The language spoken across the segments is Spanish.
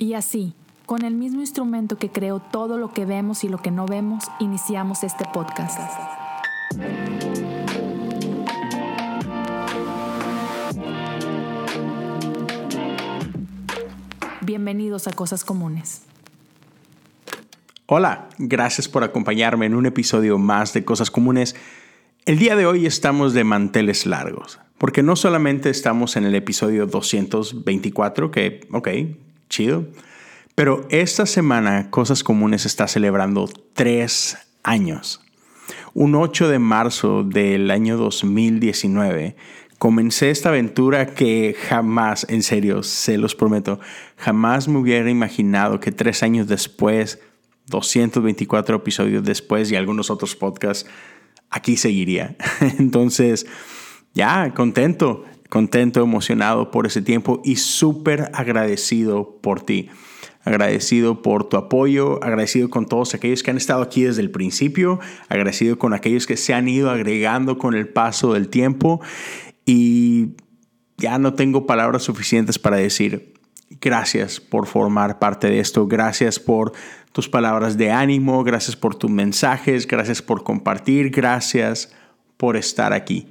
Y así, con el mismo instrumento que creó todo lo que vemos y lo que no vemos, iniciamos este podcast. Bienvenidos a Cosas Comunes. Hola, gracias por acompañarme en un episodio más de Cosas Comunes. El día de hoy estamos de manteles largos, porque no solamente estamos en el episodio 224, que, ok, chido, pero esta semana Cosas Comunes está celebrando tres años. Un 8 de marzo del año 2019 comencé esta aventura que jamás, en serio, se los prometo, jamás me hubiera imaginado que tres años después, 224 episodios después y algunos otros podcasts, aquí seguiría. Entonces, ya, contento, contento, emocionado por ese tiempo y súper agradecido por ti agradecido por tu apoyo, agradecido con todos aquellos que han estado aquí desde el principio, agradecido con aquellos que se han ido agregando con el paso del tiempo y ya no tengo palabras suficientes para decir gracias por formar parte de esto, gracias por tus palabras de ánimo, gracias por tus mensajes, gracias por compartir, gracias por estar aquí.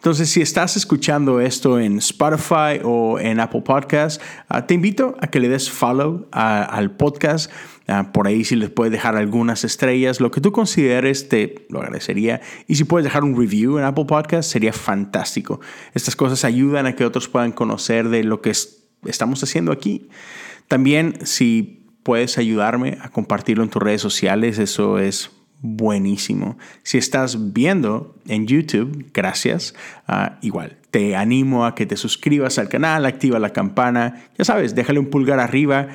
Entonces, si estás escuchando esto en Spotify o en Apple Podcasts, ah, te invito a que le des follow al podcast. Ah, por ahí si les puedes dejar algunas estrellas, lo que tú consideres, te lo agradecería. Y si puedes dejar un review en Apple Podcasts, sería fantástico. Estas cosas ayudan a que otros puedan conocer de lo que estamos haciendo aquí. También, si puedes ayudarme a compartirlo en tus redes sociales, eso es buenísimo. Si estás viendo en YouTube, gracias. Ah, igual, te animo a que te suscribas al canal, activa la campana, ya sabes, déjale un pulgar arriba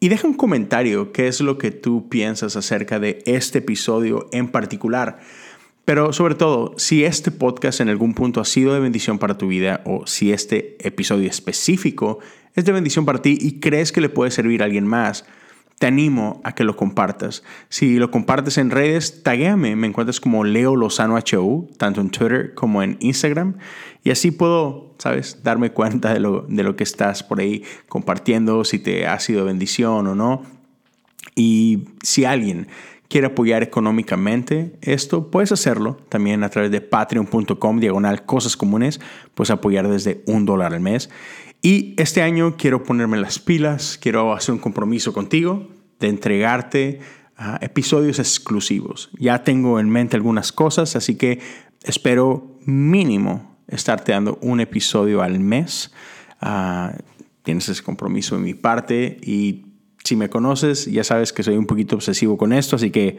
y deja un comentario qué es lo que tú piensas acerca de este episodio en particular. Pero sobre todo, si este podcast en algún punto ha sido de bendición para tu vida o si este episodio específico es de bendición para ti y crees que le puede servir a alguien más, te animo a que lo compartas. Si lo compartes en redes, taguéame. Me encuentras como Leo Lozano HU, tanto en Twitter como en Instagram. Y así puedo, ¿sabes?, darme cuenta de lo, de lo que estás por ahí compartiendo, si te ha sido bendición o no. Y si alguien quiere apoyar económicamente esto, puedes hacerlo también a través de patreon.com diagonal cosas comunes, puedes apoyar desde un dólar al mes. Y este año quiero ponerme las pilas, quiero hacer un compromiso contigo de entregarte ah, episodios exclusivos. Ya tengo en mente algunas cosas, así que espero mínimo estarte dando un episodio al mes. Ah, tienes ese compromiso de mi parte y si me conoces ya sabes que soy un poquito obsesivo con esto, así que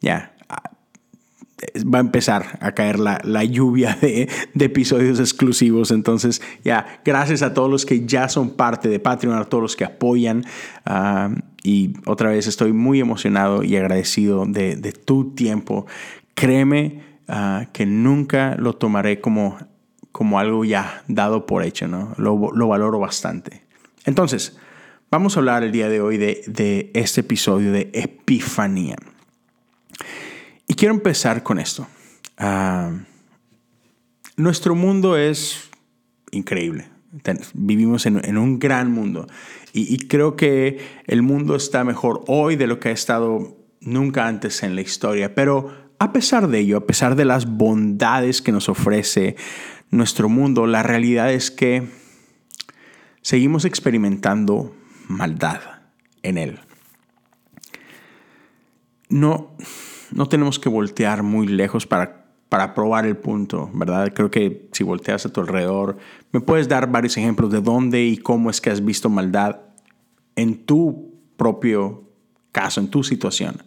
ya, va a empezar a caer la, lluvia de, episodios exclusivos. Entonces, ya, gracias a todos los que ya son parte de Patreon, a todos los que apoyan. Ah, y otra vez estoy muy emocionado y agradecido de, tu tiempo. Créeme ah, que nunca lo tomaré como, como algo ya dado por hecho, ¿no? Lo, lo valoro bastante. Entonces, vamos a hablar el día de hoy de, de este episodio de Epifanía. Y quiero empezar con esto. Ah, nuestro mundo es increíble. Vivimos en, un gran mundo y, creo que el mundo está mejor hoy de lo que ha estado nunca antes en la historia. Pero a pesar de ello, a pesar de las bondades que nos ofrece nuestro mundo, la realidad es que seguimos experimentando maldad en él. No, no tenemos que voltear muy lejos para, para probar el punto, ¿verdad? Creo que si volteas a tu alrededor, me puedes dar varios ejemplos de dónde y cómo es que has visto maldad en tu propio caso, en tu situación.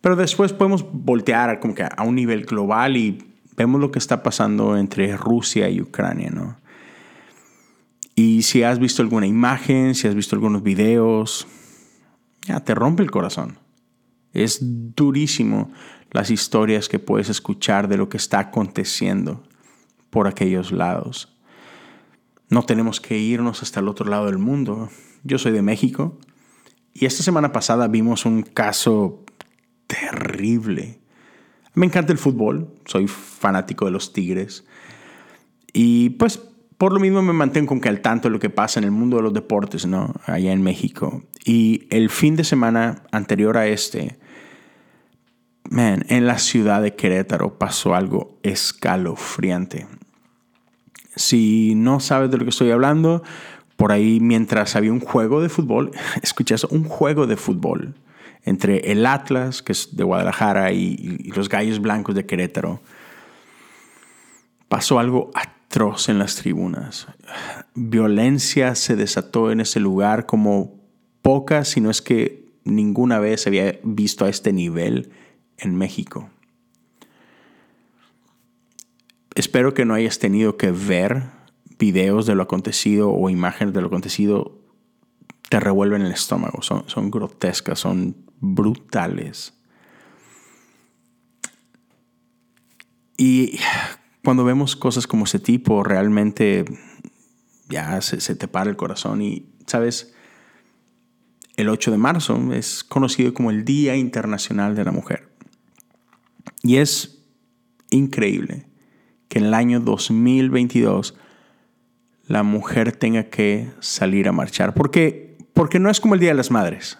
Pero después podemos voltear como que a un nivel global y vemos lo que está pasando entre Rusia y Ucrania, ¿no? Y si has visto alguna imagen, si has visto algunos videos, ya te rompe el corazón. Es durísimo las historias que puedes escuchar de lo que está aconteciendo por aquellos lados. No tenemos que irnos hasta el otro lado del mundo. Yo soy de México y esta semana pasada vimos un caso terrible. Me encanta el fútbol, soy fanático de los Tigres. Y pues por lo mismo me mantengo con que al tanto de lo que pasa en el mundo de los deportes, ¿no? Allá en México. Y el fin de semana anterior a este, man, en la ciudad de Querétaro pasó algo escalofriante. Si no sabes de lo que estoy hablando, por ahí mientras había un juego de fútbol, escuché eso, un juego de fútbol entre el Atlas, que es de Guadalajara, y, y los Gallos Blancos de Querétaro, pasó algo atroz en las tribunas. Violencia se desató en ese lugar como poca, si no es que ninguna vez se había visto a este nivel en México. Espero que no hayas tenido que ver videos de lo acontecido o imágenes de lo acontecido. Te revuelven el estómago. Son, son grotescas, son brutales. Y cuando vemos cosas como ese tipo, realmente ya se, se te para el corazón. Y, ¿sabes? El 8 de marzo es conocido como el Día Internacional de la Mujer. Y es increíble que en el año 2022 la mujer tenga que salir a marchar. Porque, porque no es como el Día de las Madres.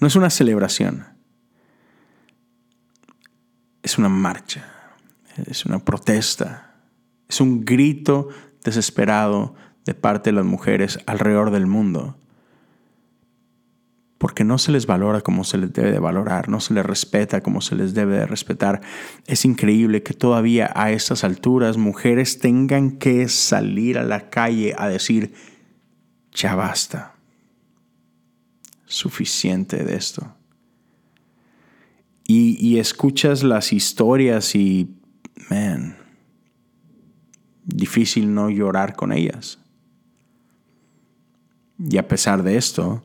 No es una celebración. Es una marcha. Es una protesta. Es un grito desesperado de parte de las mujeres alrededor del mundo porque no se les valora como se les debe de valorar, no se les respeta como se les debe de respetar. Es increíble que todavía a estas alturas mujeres tengan que salir a la calle a decir, ya basta, suficiente de esto. Y, y escuchas las historias y, man, difícil no llorar con ellas. Y a pesar de esto,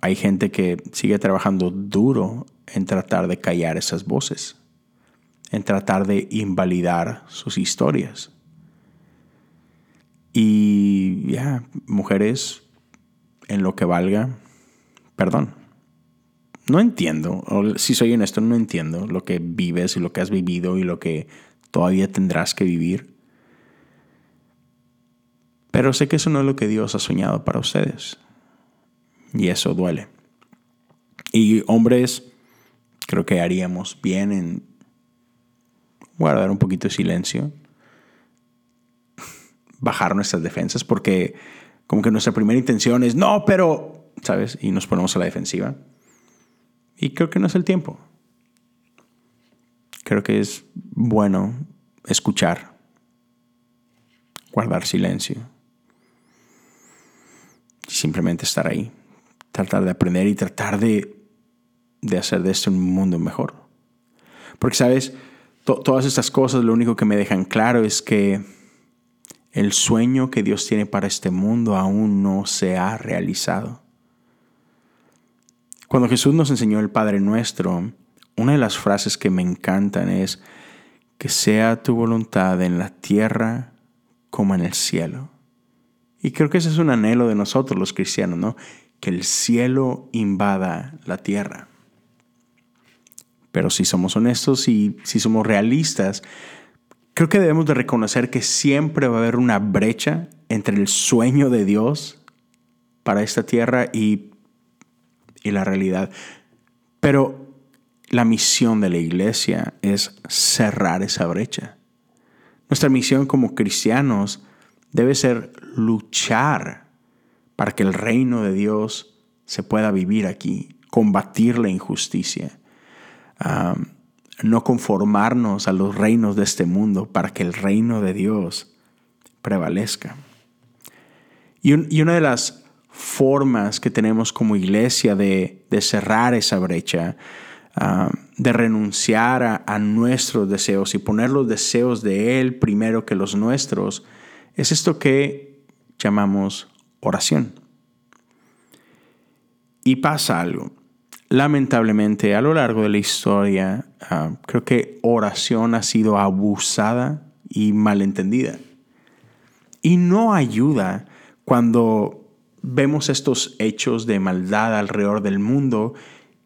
hay gente que sigue trabajando duro en tratar de callar esas voces, en tratar de invalidar sus historias. Y ya, mujeres, en lo que valga, perdón. No entiendo, o si soy honesto, no entiendo lo que vives y lo que has vivido y lo que todavía tendrás que vivir. Pero sé que eso no es lo que Dios ha soñado para ustedes. Y eso duele. Y hombres, creo que haríamos bien en guardar un poquito de silencio, bajar nuestras defensas, porque como que nuestra primera intención es, no, pero, ¿sabes? Y nos ponemos a la defensiva. Y creo que no es el tiempo. Creo que es bueno escuchar, guardar silencio, simplemente estar ahí tratar de aprender y tratar de, hacer de esto un mundo mejor. Porque, ¿sabes? todas estas cosas lo único que me dejan claro es que el sueño que Dios tiene para este mundo aún no se ha realizado. Cuando Jesús nos enseñó el Padre Nuestro, una de las frases que me encantan es que sea tu voluntad en la tierra como en el cielo. Y creo que ese es un anhelo de nosotros los cristianos, ¿no? Que el cielo invada la tierra. Pero si somos honestos y si somos realistas, creo que debemos de reconocer que siempre va a haber una brecha entre el sueño de Dios para esta tierra y, y la realidad. Pero la misión de la iglesia es cerrar esa brecha. Nuestra misión como cristianos debe ser luchar para que el reino de Dios se pueda vivir aquí, combatir la injusticia, no conformarnos a los reinos de este mundo para que el reino de Dios prevalezca. Y, una de las formas que tenemos como iglesia de, cerrar esa brecha, de renunciar a, nuestros deseos y poner los deseos de Él primero que los nuestros, es esto que llamamos oración. Y pasa algo. Lamentablemente, a lo largo de la historia, ah, creo que oración ha sido abusada y malentendida. Y no ayuda cuando vemos estos hechos de maldad alrededor del mundo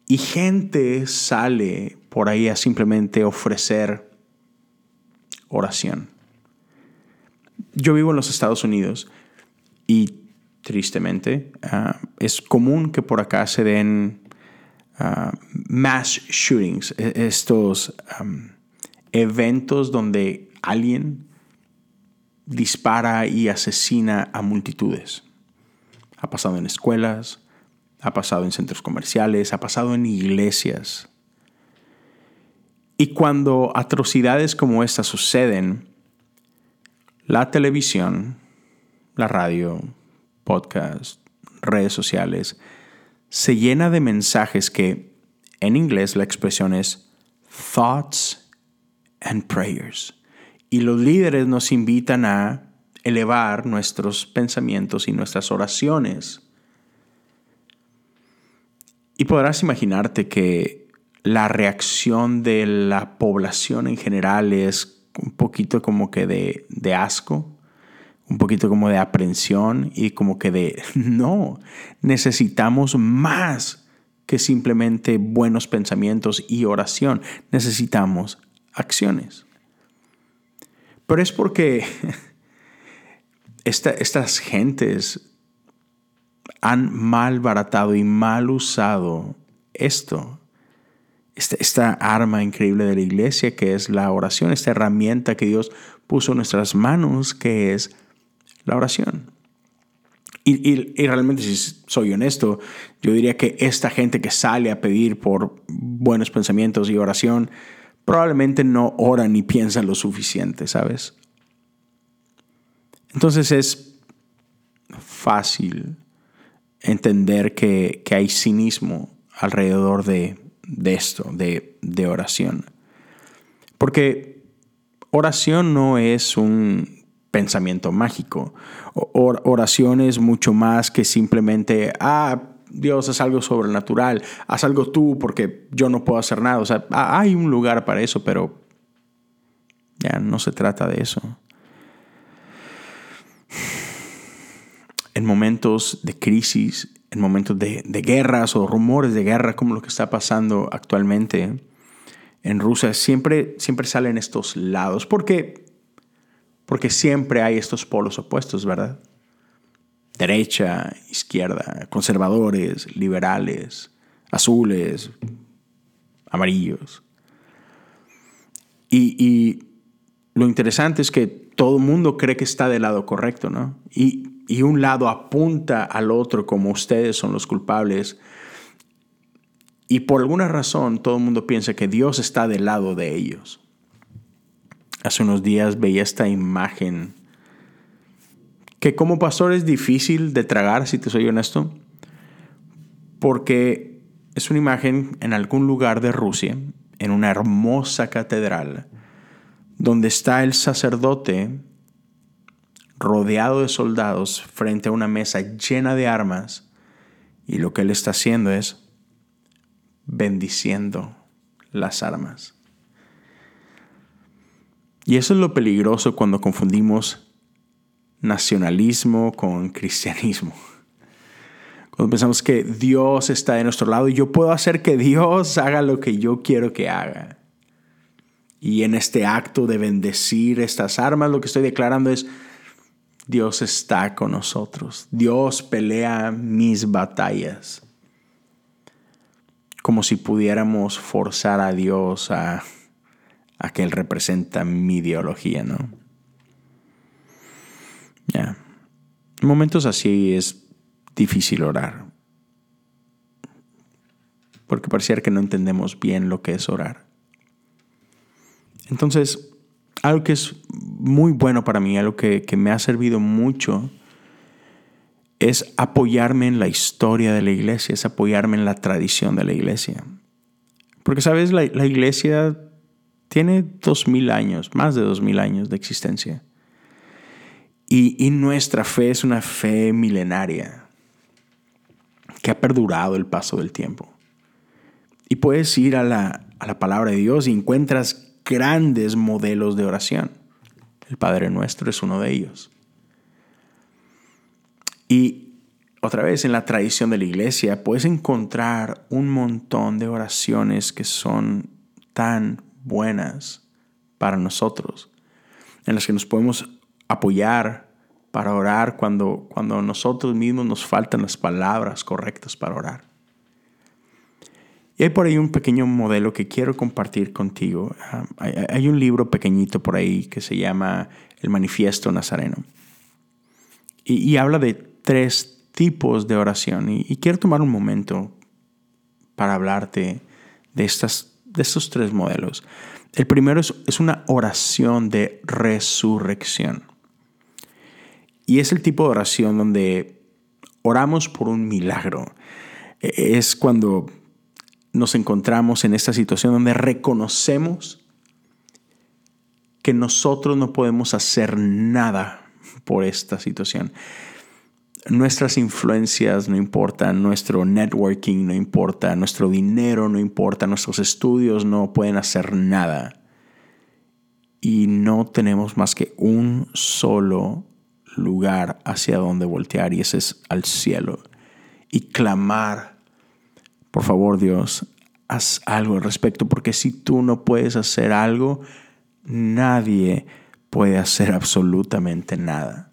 y gente sale por ahí a simplemente ofrecer oración. yo vivo en los Estados Unidos y tristemente ah, es común que por acá se den ah, mass shootings, e, estos eventos donde alguien dispara y asesina a multitudes. Ha pasado en escuelas, ha pasado en centros comerciales, ha pasado en iglesias. Y cuando atrocidades como estas suceden, la televisión, la radio, podcast, redes sociales, se llena de mensajes que en inglés la expresión es thoughts and prayers. Y los líderes nos invitan a elevar nuestros pensamientos y nuestras oraciones. Y podrás imaginarte que la reacción de la población en general es un poquito como que de, de asco, un poquito como de aprensión y como que de, no, necesitamos más que simplemente buenos pensamientos y oración, necesitamos acciones. Pero es porque estas gentes han mal baratado y mal usado esto, esta, arma increíble de la iglesia que es la oración, esta herramienta que Dios puso en nuestras manos que es la oración. Y, y, realmente, si soy honesto, yo diría que esta gente que sale a pedir por buenos pensamientos y oración, probablemente no oran ni piensan lo suficiente, ¿sabes? Entonces es fácil entender que, hay cinismo alrededor de, esto, de, oración. Porque oración no es un pensamiento mágico. oración es mucho más que simplemente, ah, Dios, haz algo sobrenatural, haz algo tú porque yo no puedo hacer nada. O sea, hay un lugar para eso, pero ya no se trata de eso. En momentos de crisis, en momentos de, guerras o rumores de guerra como lo que está pasando actualmente en Rusia, siempre, siempre salen estos lados. Porque, porque siempre hay estos polos opuestos, ¿verdad? derecha, izquierda, conservadores, liberales, azules, amarillos. Y, lo interesante es que todo el mundo cree que está del lado correcto, ¿no? Y, y un lado apunta al otro como ustedes son los culpables. Y por alguna razón todo el mundo piensa que Dios está del lado de ellos. Hace unos días veía esta imagen que como pastor es difícil de tragar, si te soy honesto, porque es una imagen en algún lugar de Rusia, en una hermosa catedral, donde está el sacerdote rodeado de soldados frente a una mesa llena de armas, y lo que él está haciendo es bendiciendo las armas. Y eso es lo peligroso cuando confundimos nacionalismo con cristianismo. Cuando pensamos que Dios está de nuestro lado y yo puedo hacer que Dios haga lo que yo quiero que haga. Y en este acto de bendecir estas armas, lo que estoy declarando es, Dios está con nosotros. Dios pelea mis batallas. Como si pudiéramos forzar a Dios a, a que Él representa mi ideología, ¿no? En momentos así es difícil orar. Porque pareciera que no entendemos bien lo que es orar. Entonces, algo que es muy bueno para mí, algo que, me ha servido mucho, es apoyarme en la historia de la iglesia, es apoyarme en la tradición de la iglesia. Porque, ¿sabes? La, la iglesia tiene dos mil años, más de dos mil años de existencia. Y, nuestra fe es una fe milenaria que ha perdurado el paso del tiempo. Y puedes ir a la, a la palabra de Dios y encuentras grandes modelos de oración. El Padre Nuestro es uno de ellos. Y otra vez en la tradición de la iglesia puedes encontrar un montón de oraciones que son tan buenas para nosotros, en las que nos podemos apoyar, para orar cuando, cuando nosotros mismos nos faltan las palabras correctas para orar. Y hay por ahí un pequeño modelo que quiero compartir contigo. Ah, hay, un libro pequeñito por ahí que se llama El Manifiesto Nazareno. Y, habla de tres tipos de oración. Y, quiero tomar un momento para hablarte de, estas, de estos tres modelos. El primero es una oración de resurrección. Y es el tipo de oración donde oramos por un milagro. E, es cuando nos encontramos en esta situación donde reconocemos que nosotros no podemos hacer nada por esta situación. Nuestras influencias no importan, nuestro networking no importa, nuestro dinero no importa, nuestros estudios no pueden hacer nada. Y no tenemos más que un solo lugar hacia donde voltear y ese es al cielo. Y clamar, por favor Dios, haz algo al respecto, porque si tú no puedes hacer algo, nadie puede hacer absolutamente nada.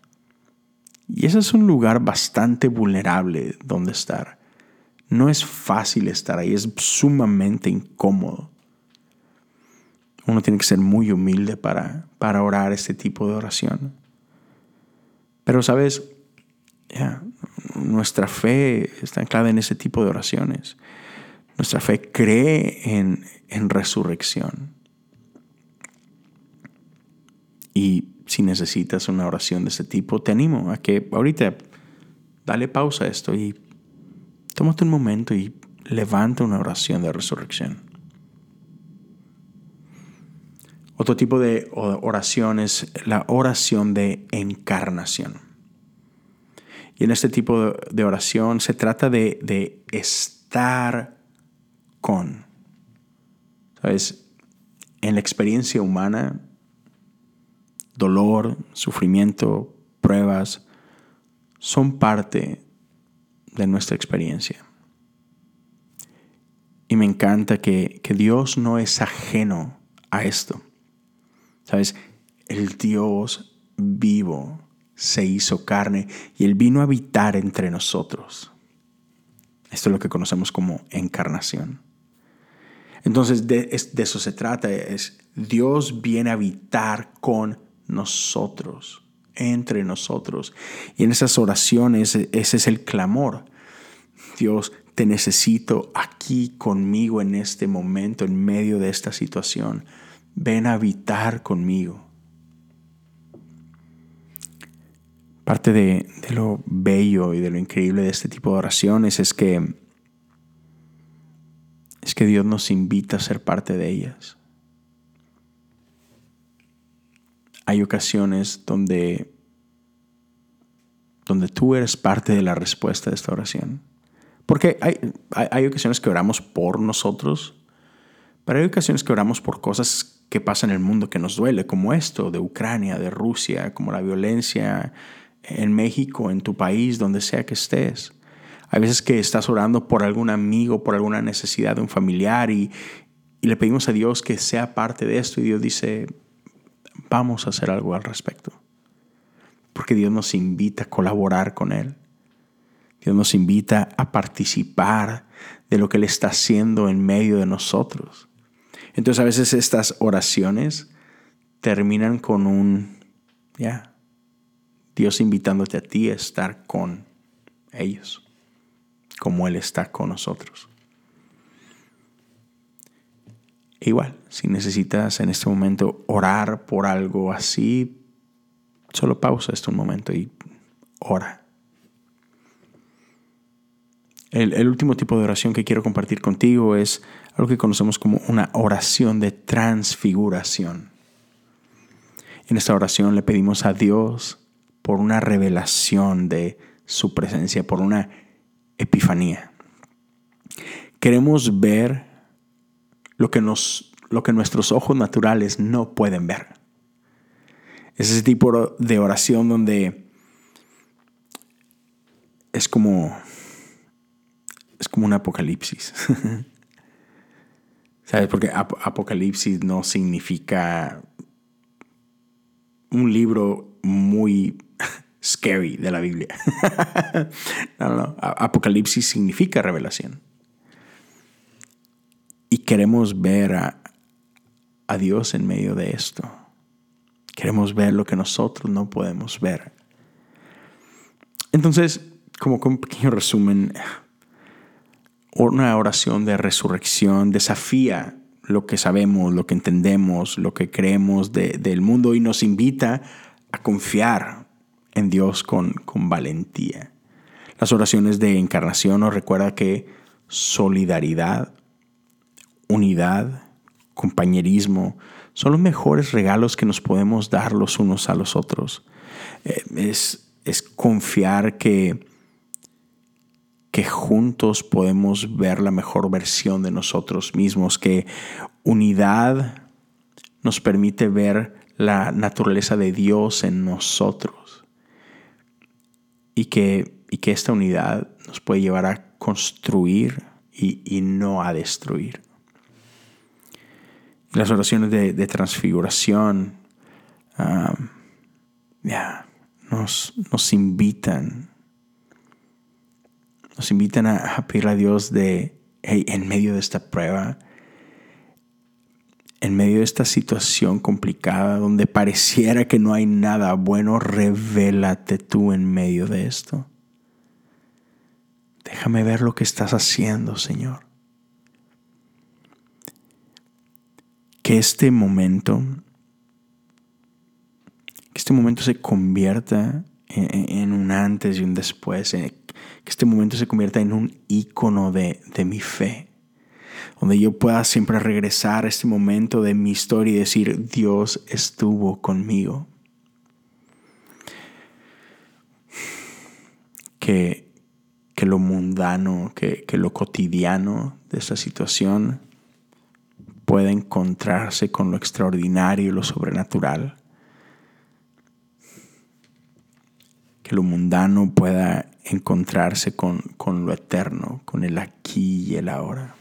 Y ese es un lugar bastante vulnerable donde estar. No es fácil estar ahí, es sumamente incómodo. Uno tiene que ser muy humilde para, para orar este tipo de oración. Pero, ¿sabes? nuestra fe está anclada en ese tipo de oraciones. Nuestra fe cree en, en resurrección. Y si necesitas una oración de ese tipo, te animo a que ahorita dale pausa a esto y tómate un momento y levanta una oración de resurrección. Otro tipo de oración es la oración de encarnación. Y en este tipo de oración se trata de, estar con. ¿Sabes? En la experiencia humana, dolor, sufrimiento, pruebas, son parte de nuestra experiencia. Y me encanta que, que Dios no es ajeno a esto. ¿Sabes? El Dios vivo se hizo carne y Él vino a habitar entre nosotros. Esto es lo que conocemos como encarnación. Entonces de, eso se trata, es Dios viene a habitar con nosotros, entre nosotros. Y en esas oraciones ese es el clamor. Dios, te necesito aquí conmigo en este momento, en medio de esta situación ven a habitar conmigo. Parte de, lo bello y de lo increíble de este tipo de oraciones es que es que Dios nos invita a ser parte de ellas. Hay ocasiones donde donde tú eres parte de la respuesta de esta oración. Porque hay, hay ocasiones que oramos por nosotros, pero hay ocasiones que oramos por cosas que pasa en el mundo que nos duele, como esto de Ucrania, de Rusia, como la violencia en México, en tu país, donde sea que estés. Hay veces que estás orando por algún amigo, por alguna necesidad de un familiar y, y le pedimos a Dios que sea parte de esto y Dios dice, vamos a hacer algo al respecto. Porque Dios nos invita a colaborar con Él. Dios nos invita a participar de lo que Él está haciendo en medio de nosotros. Entonces a veces estas oraciones terminan con un, ya, Dios invitándote a ti a estar con ellos, como Él está con nosotros. igual, si necesitas en este momento orar por algo así, solo pausa esto un momento y ora. El, último tipo de oración que quiero compartir contigo es algo que conocemos como una oración de transfiguración. En esta oración le pedimos a Dios por una revelación de su presencia, por una epifanía. Queremos ver lo que, nos, lo que nuestros ojos naturales no pueden ver. Es ese tipo de oración donde es como es como un apocalipsis. ¿Sabes? Porque apocalipsis no significa un libro muy scary de la Biblia. no, no, no. Apocalipsis significa revelación. Y queremos ver a, a Dios en medio de esto. Queremos ver lo que nosotros no podemos ver. Entonces, como un pequeño resumen, una oración de resurrección desafía lo que sabemos, lo que entendemos, lo que creemos del mundo y nos invita a confiar en Dios con, con valentía. Las oraciones de encarnación nos recuerda que solidaridad, unidad, compañerismo son los mejores regalos que nos podemos dar los unos a los otros. Eh, es, es confiar que, que juntos podemos ver la mejor versión de nosotros mismos, que unidad nos permite ver la naturaleza de Dios en nosotros y que, y que esta unidad nos puede llevar a construir y, no a destruir. Las oraciones de, transfiguración um, nos, nos, invitan, nos invitan a, pedir a Dios de, en medio de esta prueba, en medio de esta situación complicada donde pareciera que no hay nada bueno, revélate tú en medio de esto. Déjame ver lo que estás haciendo, Señor. Que este momento, que este momento se convierta en, un antes y un después, que este momento se convierta en un icono de, de mi fe donde yo pueda siempre regresar a este momento de mi historia y decir, Dios estuvo conmigo. Que, que lo mundano, que, que lo cotidiano de esta situación pueda encontrarse con lo extraordinario y lo sobrenatural. Que lo mundano pueda encontrarse con, con lo eterno, con el aquí y el ahora.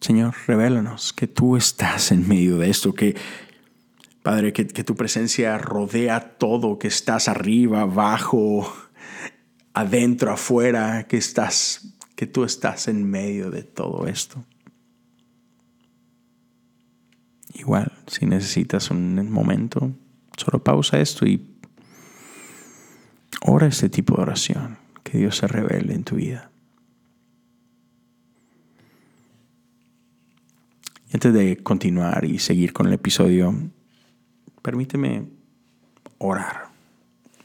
Señor, revélanos que tú estás en medio de esto, que Padre, que, tu presencia rodea todo, que estás arriba, abajo, adentro, afuera, que estás, que tú estás en medio de todo esto. Igual, si necesitas un momento, solo pausa esto y ora este tipo de oración, que Dios se revele en tu vida. Y antes de continuar y seguir con el episodio, permíteme orar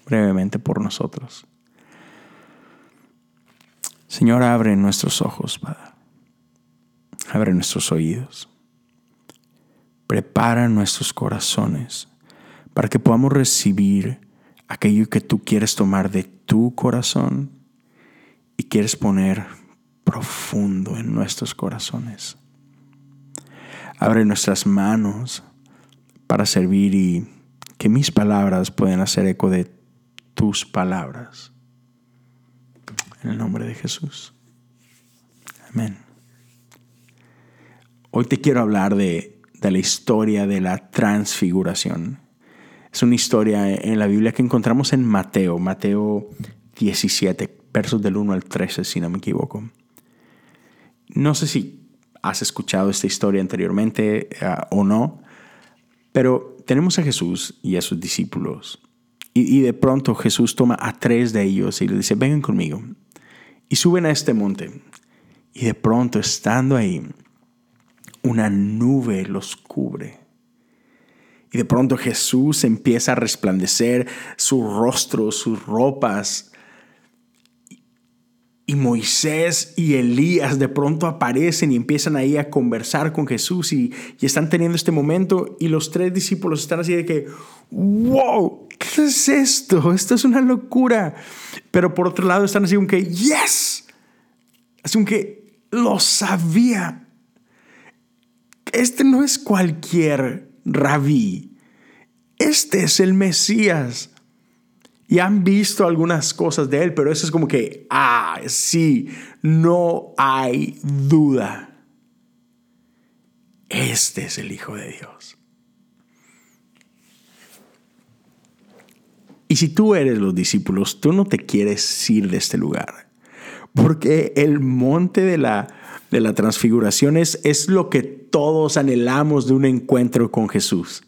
brevemente por nosotros. Señor, abre nuestros ojos, Padre. Abre nuestros oídos. Prepara nuestros corazones para que podamos recibir aquello que tú quieres tomar de tu corazón y quieres poner profundo en nuestros corazones. Abre nuestras manos para servir y que mis palabras puedan hacer eco de tus palabras. En el nombre de Jesús. Amén. Hoy te quiero hablar de, de la historia de la transfiguración. Es una historia en la Biblia que encontramos en Mateo, Mateo 17, versos del 1 al 13, si no me equivoco. No sé si has escuchado esta historia anteriormente ah, o no, pero tenemos a Jesús y a sus discípulos. Y, de pronto Jesús toma a tres de ellos y les dice, vengan conmigo. Y suben a este monte. Y de pronto, estando ahí, una nube los cubre. Y de pronto Jesús empieza a resplandecer su rostro, sus ropas y Moisés y Elías de pronto aparecen y empiezan ahí a conversar con Jesús y, están teniendo este momento y los tres discípulos están así de que, wow, ¿qué es esto? Esto es una locura. Pero por otro lado están así como que, yes, así como que lo sabía. Este no es cualquier rabí, este es el Mesías y han visto algunas cosas de él, pero eso es como que, ah, sí, no hay duda. Este es el Hijo de Dios. Y si tú eres los discípulos, tú no te quieres ir de este lugar. Porque el monte de la, de la transfiguración es, es lo que todos anhelamos de un encuentro con Jesús.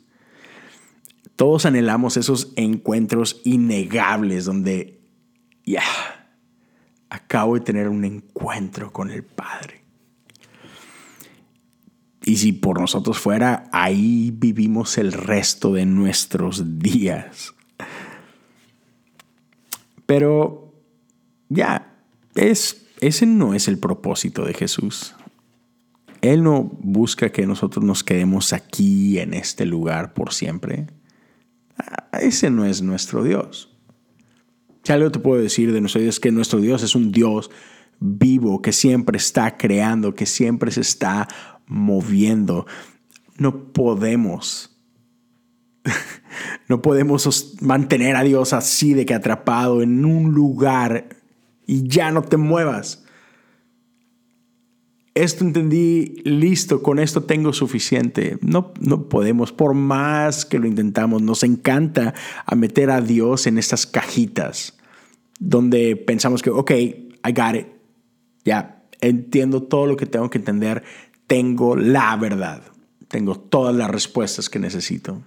Todos anhelamos esos encuentros innegables donde ya acabo de tener un encuentro con el Padre. Y si por nosotros fuera, ahí vivimos el resto de nuestros días. Pero ya, es, ese no es el propósito de Jesús. Él no busca que nosotros nos quedemos aquí en este lugar por siempre. Ah, ese no es nuestro Dios. Si algo te puedo decir de nuestro Dios es que nuestro Dios es un Dios vivo, que siempre está creando, que siempre se está moviendo. No podemos no podemos mantener a Dios así de que atrapado en un lugar y ya no te muevas. Esto entendí, listo, con esto tengo suficiente. No, no podemos, por más que lo intentamos, nos encanta a meter a Dios en estas cajitas donde pensamos que, ok, I got it, ya, entiendo todo lo que tengo que entender, tengo la verdad, tengo todas las respuestas que necesito.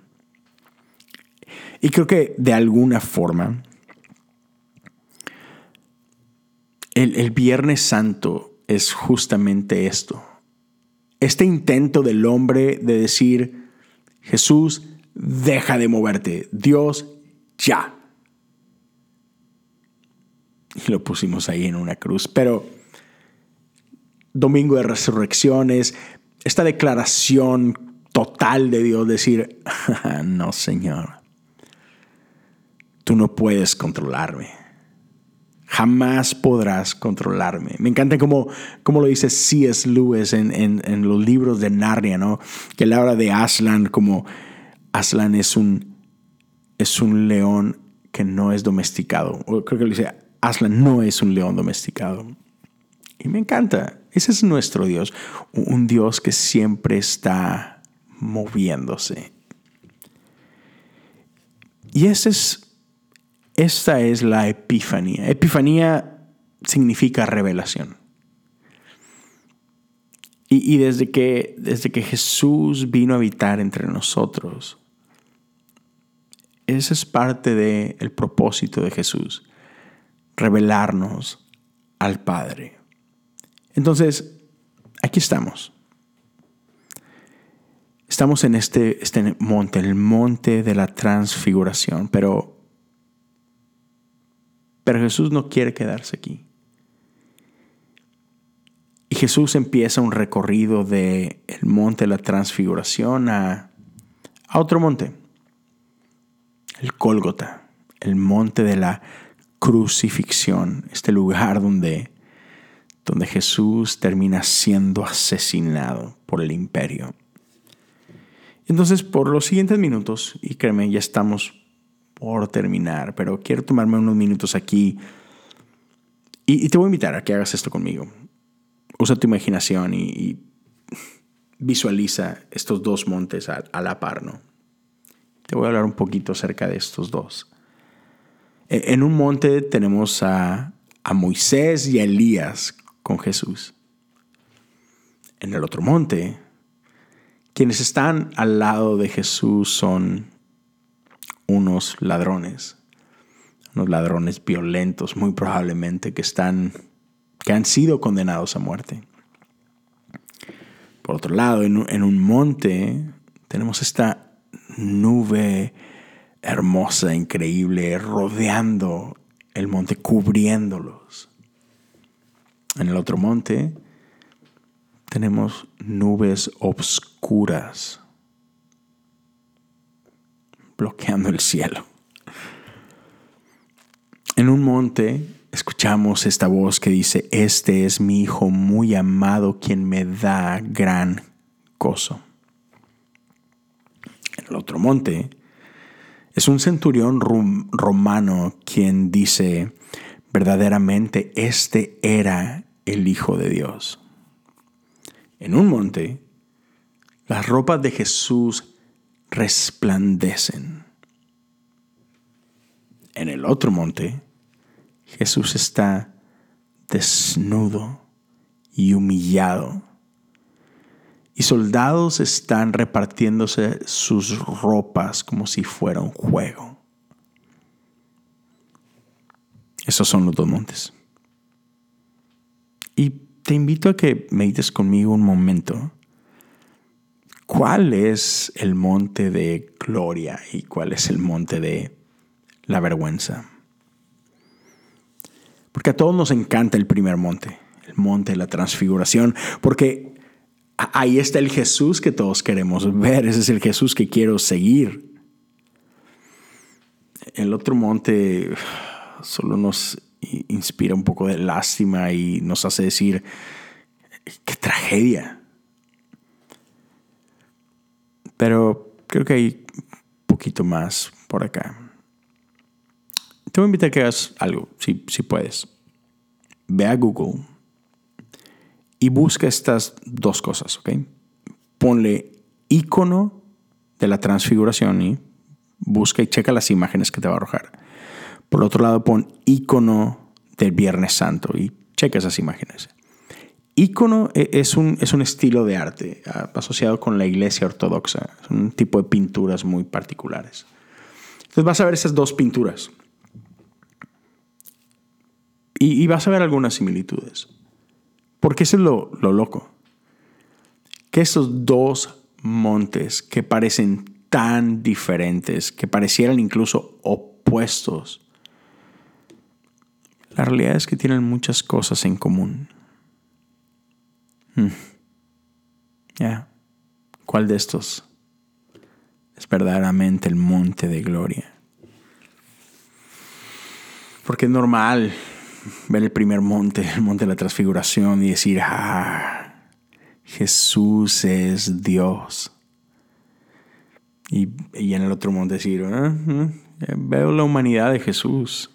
Y creo que de alguna forma, el, el Viernes Santo es justamente esto. Este intento del hombre de decir, Jesús, deja de moverte. Dios, ya. Y lo pusimos ahí en una cruz. Pero Domingo de Resurrecciones, esta declaración total de Dios, decir, no, Señor, tú no puedes controlarme. Jamás podrás controlarme. Me encanta cómo, lo dice C.S. Lewis en, en, los libros de Narnia, ¿no? Que él habla de Aslan como Aslan es un, es un león que no es domesticado. O creo que le dice, Aslan no es un león domesticado. Y me encanta. Ese es nuestro Dios. Un Dios que siempre está moviéndose. Y ese es esta es la epifanía. Epifanía significa revelación. Y, desde, que, desde que Jesús vino a habitar entre nosotros, ese es parte del propósito de Jesús, revelarnos al Padre. Entonces, aquí estamos. Estamos en este, este monte, el monte de la transfiguración, pero pero Jesús no quiere quedarse aquí. Y Jesús empieza un recorrido del el monte de la transfiguración a, a otro monte, el Cólgota, el monte de la crucifixión, este lugar donde, donde Jesús termina siendo asesinado por el imperio. Entonces, por los siguientes minutos, y créeme, ya estamos por terminar, pero quiero tomarme unos minutos aquí y, te voy a invitar a que hagas esto conmigo. Usa tu imaginación y, visualiza estos dos montes a, la par, ¿no? Te voy a hablar un poquito acerca de estos dos. E, en un monte tenemos a, a Moisés y a Elías con Jesús. En el otro monte, quienes están al lado de Jesús son unos ladrones, unos ladrones violentos, muy probablemente, que están, que han sido condenados a muerte. Por otro lado, en, en un monte tenemos esta nube hermosa, increíble, rodeando el monte, cubriéndolos. En el otro monte tenemos nubes obscuras bloqueando el cielo. En un monte escuchamos esta voz que dice, este es mi Hijo muy amado quien me da gran gozo. En el otro monte es un centurión romano quien dice, verdaderamente este era el Hijo de Dios. En un monte, las ropas de Jesús resplandecen. en el otro monte, Jesús está desnudo y humillado. Y soldados están repartiéndose sus ropas como si fuera un juego. Esos son los dos montes. Y te invito a que medites conmigo un momento. ¿Cuál es el monte de gloria y cuál es el monte de la vergüenza? Porque a todos nos encanta el primer monte, el monte de la transfiguración, porque ahí está el Jesús que todos queremos ver, ese es el Jesús que quiero seguir. El otro monte solo nos inspira un poco de lástima y nos hace decir, qué tragedia. Pero creo que hay poquito más por acá. Te voy a invitar a que hagas algo, si, si puedes. Ve a Google y busca estas dos cosas, ¿ok? Ponle icono de la transfiguración y busca y checa las imágenes que te va a arrojar. Por otro lado, pon icono del Viernes Santo y checa esas imágenes. Icono e, es un, es un estilo de arte asociado con la iglesia ortodoxa. Es un tipo de pinturas muy particulares. Entonces vas a ver esas dos pinturas. Y, vas a ver algunas similitudes. Porque eso es lo, lo loco. Que esos dos montes que parecen tan diferentes, que parecieran incluso opuestos, la realidad es que tienen muchas cosas en común. Hmm. Ya. ¿Cuál de estos es verdaderamente el monte de gloria? Porque es normal ver el primer monte, el monte de la transfiguración y decir, ah, Jesús es Dios. Y, en el otro monte decir, ah, ah, veo la humanidad de Jesús.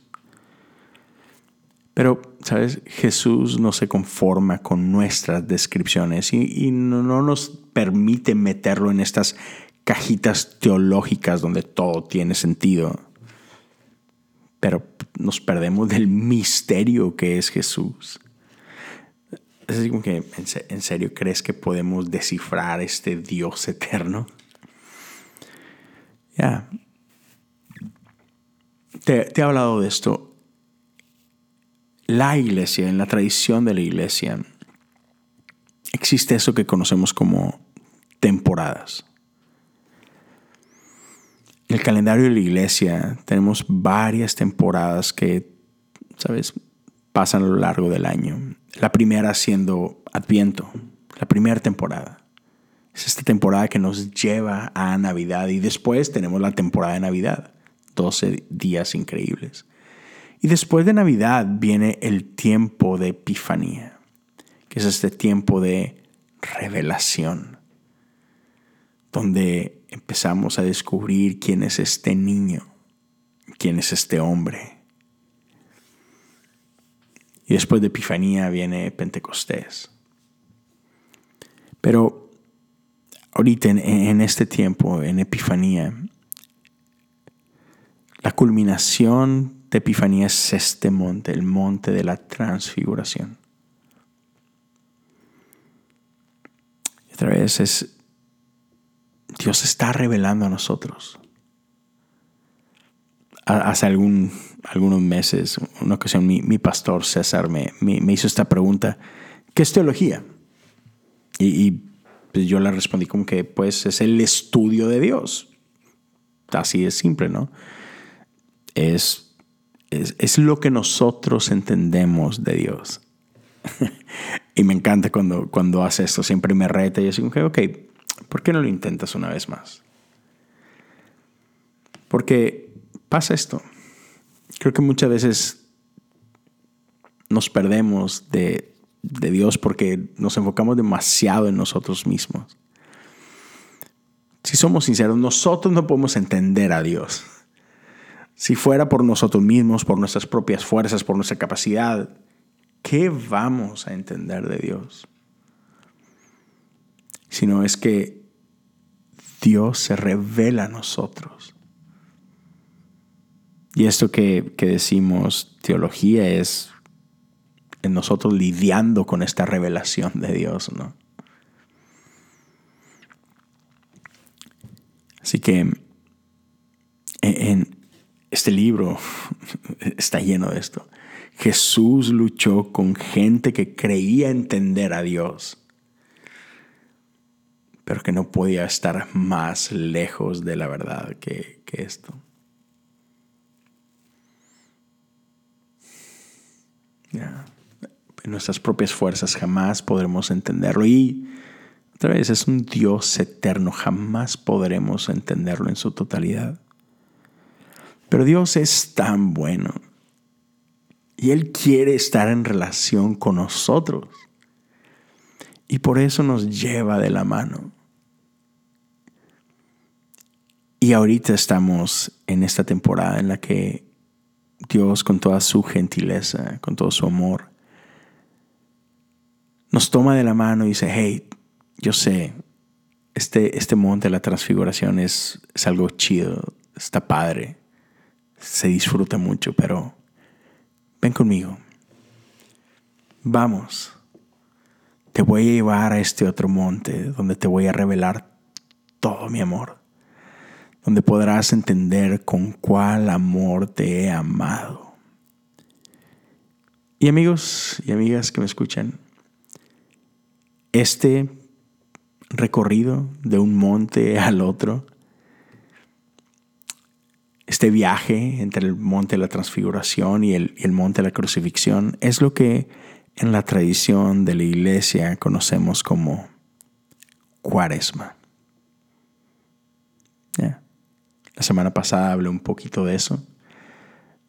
Pero, ¿sabes? Jesús no se conforma con nuestras descripciones y, no, no, nos permite meterlo en estas cajitas teológicas donde todo tiene sentido. Pero nos perdemos del misterio que es Jesús. Es así como que, ¿en serio crees que podemos descifrar este Dios eterno? Ya. Te, te he hablado de esto la iglesia, en la tradición de la iglesia, existe eso que conocemos como temporadas. En el calendario de la iglesia tenemos varias temporadas que, ¿sabes?, pasan a lo largo del año. La primera siendo Adviento, la primera temporada. Es esta temporada que nos lleva a Navidad y después tenemos la temporada de Navidad, 12 días increíbles. Y después de Navidad viene el tiempo de Epifanía, que es este tiempo de revelación, donde empezamos a descubrir quién es este niño, quién es este hombre. Y después de Epifanía viene Pentecostés. Pero ahorita en, este tiempo, en Epifanía, la culminación Epifanía es este monte, el monte de la transfiguración. Otra vez es, Dios está revelando a nosotros. Hace algún, algunos meses, una ocasión, mi, pastor César me, me, hizo esta pregunta, ¿qué es teología? Y, pues yo le respondí como que pues es el estudio de Dios. Así es simple, ¿no? Es es, lo que nosotros entendemos de Dios. y me encanta cuando, cuando hace esto, siempre me reta y yo digo, ok, ¿por qué no lo intentas una vez más? Porque pasa esto. Creo que muchas veces nos perdemos de, de Dios porque nos enfocamos demasiado en nosotros mismos. Si somos sinceros, nosotros no podemos entender a Dios. Si fuera por nosotros mismos, por nuestras propias fuerzas, por nuestra capacidad, ¿qué vamos a entender de Dios? Sino es que Dios se revela a nosotros. Y esto que, que decimos teología es en nosotros lidiando con esta revelación de Dios, ¿no? Así que en este libro está lleno de esto. Jesús luchó con gente que creía entender a Dios, pero que no podía estar más lejos de la verdad que, esto. En nuestras propias fuerzas jamás podremos entenderlo. Y otra vez, es un Dios eterno, jamás podremos entenderlo en su totalidad. Pero Dios es tan bueno y Él quiere estar en relación con nosotros. Y por eso nos lleva de la mano. Y ahorita estamos en esta temporada en la que Dios con toda su gentileza, con todo su amor, nos toma de la mano y dice, hey, yo sé, este, este monte de la transfiguración es, es algo chido, está padre, se disfruta mucho, pero ven conmigo. Vamos. Te voy a llevar a este otro monte donde te voy a revelar todo mi amor. Donde podrás entender con cuál amor te he amado. Y amigos y amigas que me escuchan, este recorrido de un monte al otro este viaje entre el monte de la transfiguración y el, monte de la crucifixión es lo que en la tradición de la iglesia conocemos como cuaresma. La semana pasada hablé un poquito de eso.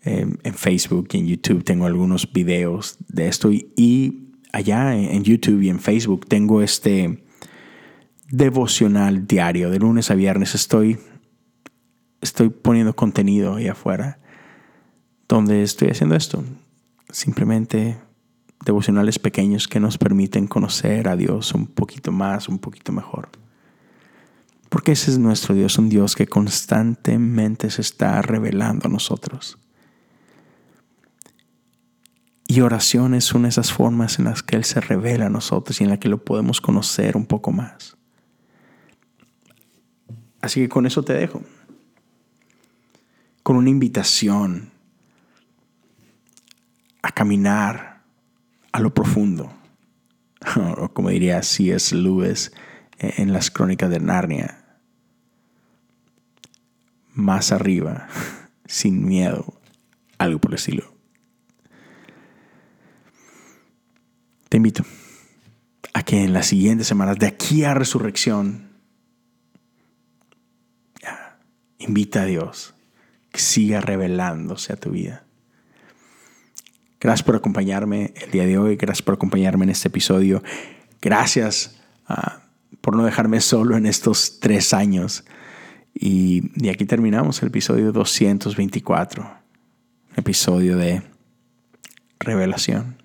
en Facebook y en YouTube tengo algunos videos de esto y, allá en YouTube y en Facebook tengo este devocional diario. De lunes a viernes estoy estoy poniendo contenido ahí afuera donde estoy haciendo esto. Simplemente devocionales pequeños que nos permiten conocer a Dios un poquito más, un poquito mejor. Porque ese es nuestro Dios, un Dios que constantemente se está revelando a nosotros. Y oración es una de esas formas en las que Él se revela a nosotros y en la que lo podemos conocer un poco más. Así que con eso te dejo con una invitación a caminar a lo profundo, o como diría C.S. Lewis en las crónicas de Narnia, más arriba, sin miedo, algo por el estilo. Te invito a que en las siguientes semanas, de aquí a resurrección, invita a Dios siga revelándose a tu vida. Gracias por acompañarme el día de hoy, gracias por acompañarme en este episodio, gracias ah, por no dejarme solo en estos tres años. Y, aquí terminamos el episodio 224, episodio de revelación,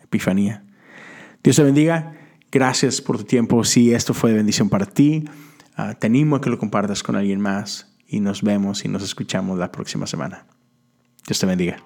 epifanía. Dios te bendiga, gracias por tu tiempo. Si esto fue de bendición para ti, uh, te animo a que lo compartas con alguien más y nos vemos y nos escuchamos la próxima semana. Dios te bendiga.